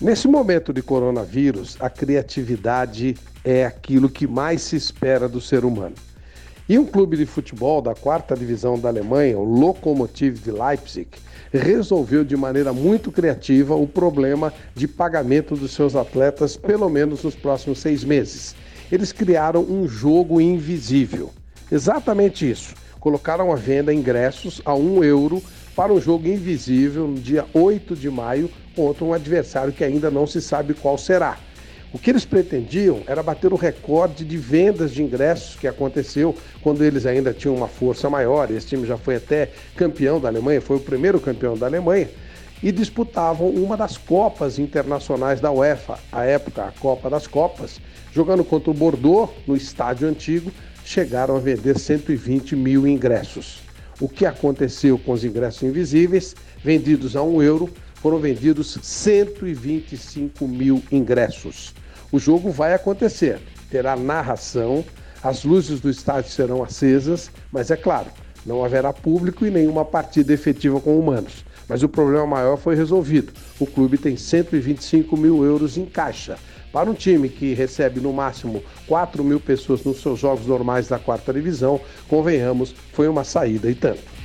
Nesse momento de coronavírus, a criatividade é aquilo que mais se espera do ser humano. E um clube de futebol da quarta divisão da Alemanha, o Lokomotiv de Leipzig, resolveu de maneira muito criativa o problema de pagamento dos seus atletas, pelo menos nos próximos seis meses. Eles criaram um jogo invisível. Exatamente isso. Colocaram à venda ingressos a um euro para um jogo invisível no dia 8 de maio contra um adversário que ainda não se sabe qual será. O que eles pretendiam era bater o recorde de vendas de ingressos que aconteceu quando eles ainda tinham uma força maior. Esse time já foi até campeão da Alemanha, foi o primeiro campeão da Alemanha, e disputavam uma das Copas Internacionais da UEFA, à época a Copa das Copas, jogando contra o Bordeaux no estádio antigo, chegaram a vender 120 mil ingressos. O que aconteceu com os ingressos invisíveis, vendidos a um euro, foram vendidos 125 mil ingressos. O jogo vai acontecer, terá narração, as luzes do estádio serão acesas, mas é claro, não haverá público e nenhuma partida efetiva com humanos. Mas o problema maior foi resolvido. O clube tem 125 mil euros em caixa. Para um time que recebe no máximo 4 mil pessoas nos seus jogos normais da quarta divisão, convenhamos, foi uma saída e tanto.